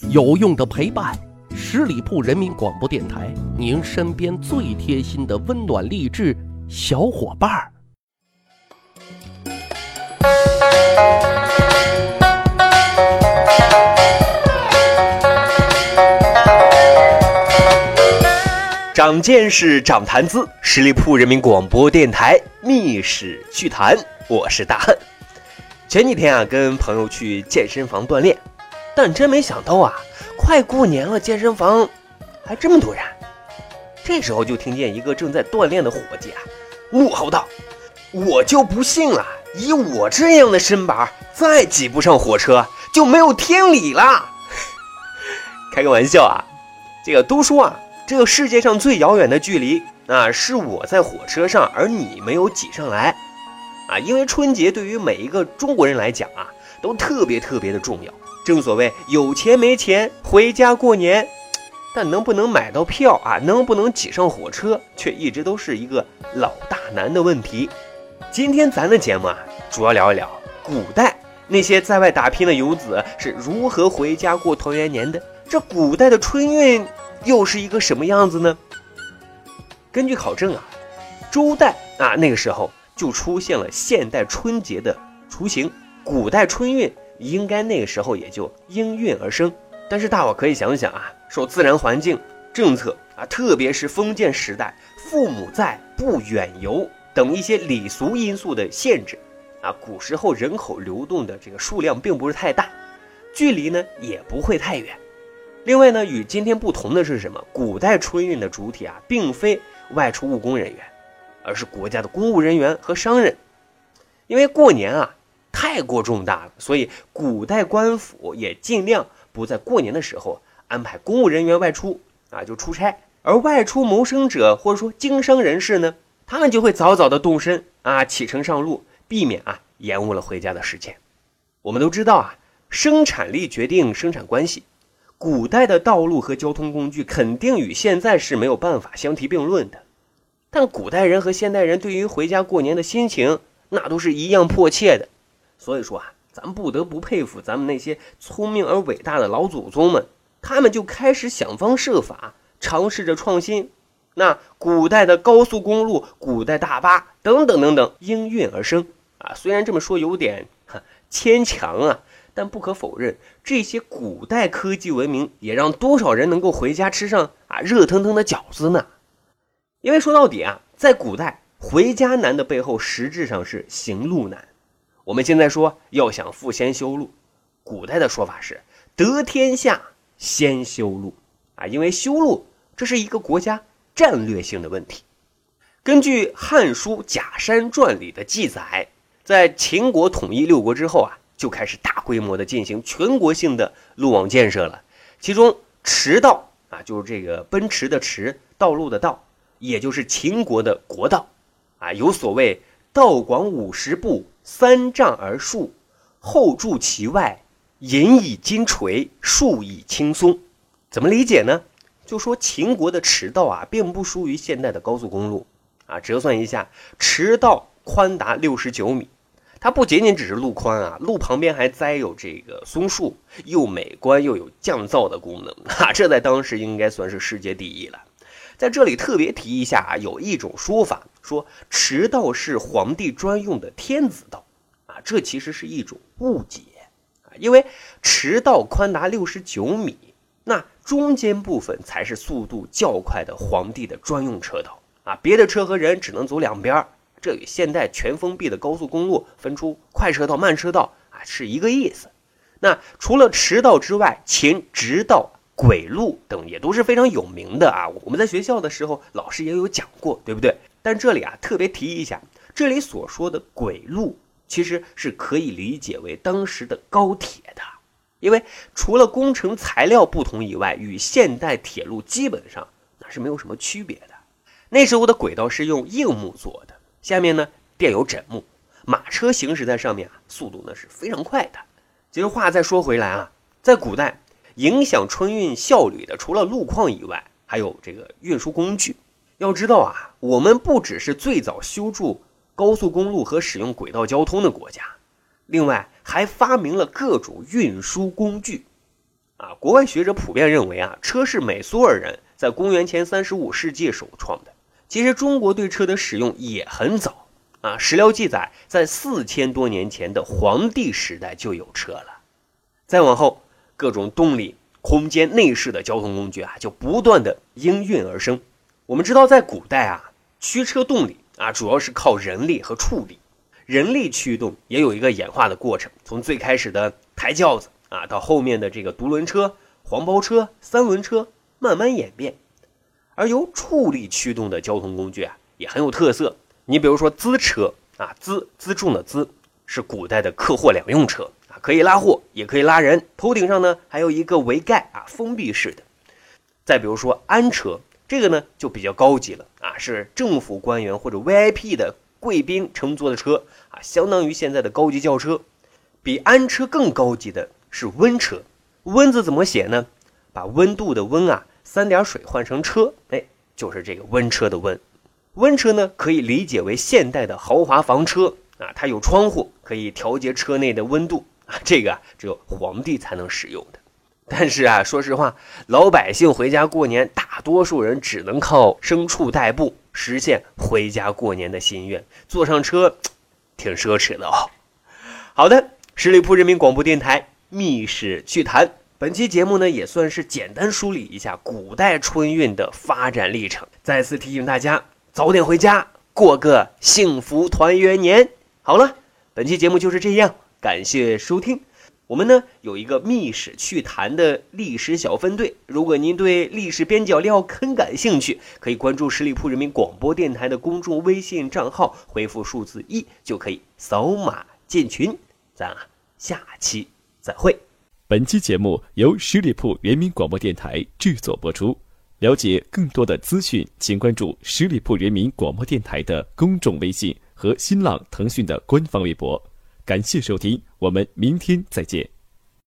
有用的陪伴，十里铺人民广播电台，您身边最贴心的温暖励志小伙伴儿。长见识，长谈资，十里铺人民广播电台密室趣谈，我是大汉。前几天啊，跟朋友去健身房锻炼，但真没想到啊，快过年了，健身房还这么多人。这时候就听见一个正在锻炼的伙计啊，怒吼道：“我就不信了，以我这样的身板，再挤不上火车就没有天理了。”开个玩笑啊，这个都说啊。这个世界上最遥远的距离，啊，是我在火车上，而你没有挤上来，啊，因为春节对于每一个中国人来讲啊，都特别特别的重要。正所谓有钱没钱回家过年，但能不能买到票啊，能不能挤上火车，却一直都是一个老大难的问题。今天咱的节目啊，主要聊一聊古代那些在外打拼的游子是如何回家过团圆年的。这古代的春运。又是一个什么样子呢？根据考证啊，周代啊那个时候就出现了现代春节的雏形，古代春运应该那个时候也就应运而生。但是大伙可以想想啊，受自然环境、政策啊，特别是封建时代，父母在不远游等一些礼俗因素的限制啊，古时候人口流动的这个数量并不是太大，距离呢也不会太远。另外呢，与今天不同的是什么？古代春运的主体啊，并非外出务工人员，而是国家的公务人员和商人。因为过年啊太过重大了，所以古代官府也尽量不在过年的时候安排公务人员外出啊，就出差。而外出谋生者或者说经商人士呢，他们就会早早的动身啊，启程上路，避免啊延误了回家的时间。我们都知道啊，生产力决定生产关系。古代的道路和交通工具肯定与现在是没有办法相提并论的，但古代人和现代人对于回家过年的心情，那都是一样迫切的。所以说啊，咱不得不佩服咱们那些聪明而伟大的老祖宗们，他们就开始想方设法，尝试着创新。那古代的高速公路、古代大巴等等等等，应运而生啊。虽然这么说有点牵强啊。但不可否认，这些古代科技文明也让多少人能够回家吃上啊热腾腾的饺子呢？因为说到底啊，在古代回家难的背后，实质上是行路难。我们现在说要想富先修路，古代的说法是得天下先修路啊，因为修路这是一个国家战略性的问题。根据《汉书·假山传》里的记载，在秦国统一六国之后啊。就开始大规模的进行全国性的路网建设了，其中驰道啊，就是这个奔驰的驰，道路的道，也就是秦国的国道，啊，有所谓道广五十步，三丈而树，后筑其外，引以金锤，树以青松。怎么理解呢？就说秦国的驰道啊，并不输于现代的高速公路啊，折算一下，驰道宽达六十九米。它不仅仅只是路宽啊，路旁边还栽有这个松树，又美观又有降噪的功能 啊，这在当时应该算是世界第一了。在这里特别提一下啊，有一种说法说驰道是皇帝专用的天子道啊，这其实是一种误解啊，因为驰道宽达六十九米，那中间部分才是速度较快的皇帝的专用车道啊，别的车和人只能走两边。这与现代全封闭的高速公路分出快车道、慢车道啊是一个意思。那除了驰道之外，秦直道、轨路等也都是非常有名的啊。我们在学校的时候，老师也有讲过，对不对？但这里啊特别提一下，这里所说的轨路，其实是可以理解为当时的高铁的，因为除了工程材料不同以外，与现代铁路基本上那是没有什么区别的。那时候的轨道是用硬木做的。下面呢垫有枕木，马车行驶在上面啊，速度呢是非常快的。其实话再说回来啊，在古代影响春运效率的，除了路况以外，还有这个运输工具。要知道啊，我们不只是最早修筑高速公路和使用轨道交通的国家，另外还发明了各种运输工具。啊，国外学者普遍认为啊，车是美苏尔人在公元前三十五世纪首创的。其实中国对车的使用也很早啊，史料记载，在四千多年前的黄帝时代就有车了。再往后，各种动力、空间、内饰的交通工具啊，就不断的应运而生。我们知道，在古代啊，驱车动力啊，主要是靠人力和畜力。人力驱动也有一个演化的过程，从最开始的抬轿子啊，到后面的这个独轮车、黄包车、三轮车，慢慢演变。而由畜力驱动的交通工具啊，也很有特色。你比如说资车啊，资辎重的资，是古代的客货两用车，可以拉货，也可以拉人。头顶上呢还有一个围盖啊，封闭式的。再比如说安车，这个呢就比较高级了啊，是政府官员或者 VIP 的。贵宾乘坐的车啊，相当于现在的高级轿车。比安车更高级的是温车。温字怎么写呢？把温度的温啊，三点水换成车，哎，就是这个温车的温。温车呢，可以理解为现代的豪华房车啊，它有窗户，可以调节车内的温度 这个，只有皇帝才能使用的。但是啊，说实话，老百姓回家过年，大多数人只能靠牲畜代步。实现回家过年的心愿，坐上车，挺奢侈的哦。好的，十里铺人民广播电台《密室趣谈》本期节目呢，也算是简单梳理一下古代春运的发展历程。再次提醒大家，早点回家，过个幸福团圆年。好了，本期节目就是这样，感谢收听。我们呢有一个密史趣谈的历史小分队，如果您对历史边角料很感兴趣，可以关注十里铺人民广播电台的公众微信账号，回复数字一就可以扫码进群。咱啊下期再会。本期节目由十里铺人民广播电台制作播出。了解更多的资讯，请关注十里铺人民广播电台的公众微信和新浪、腾讯的官方微博。感谢收听，我们明天再见。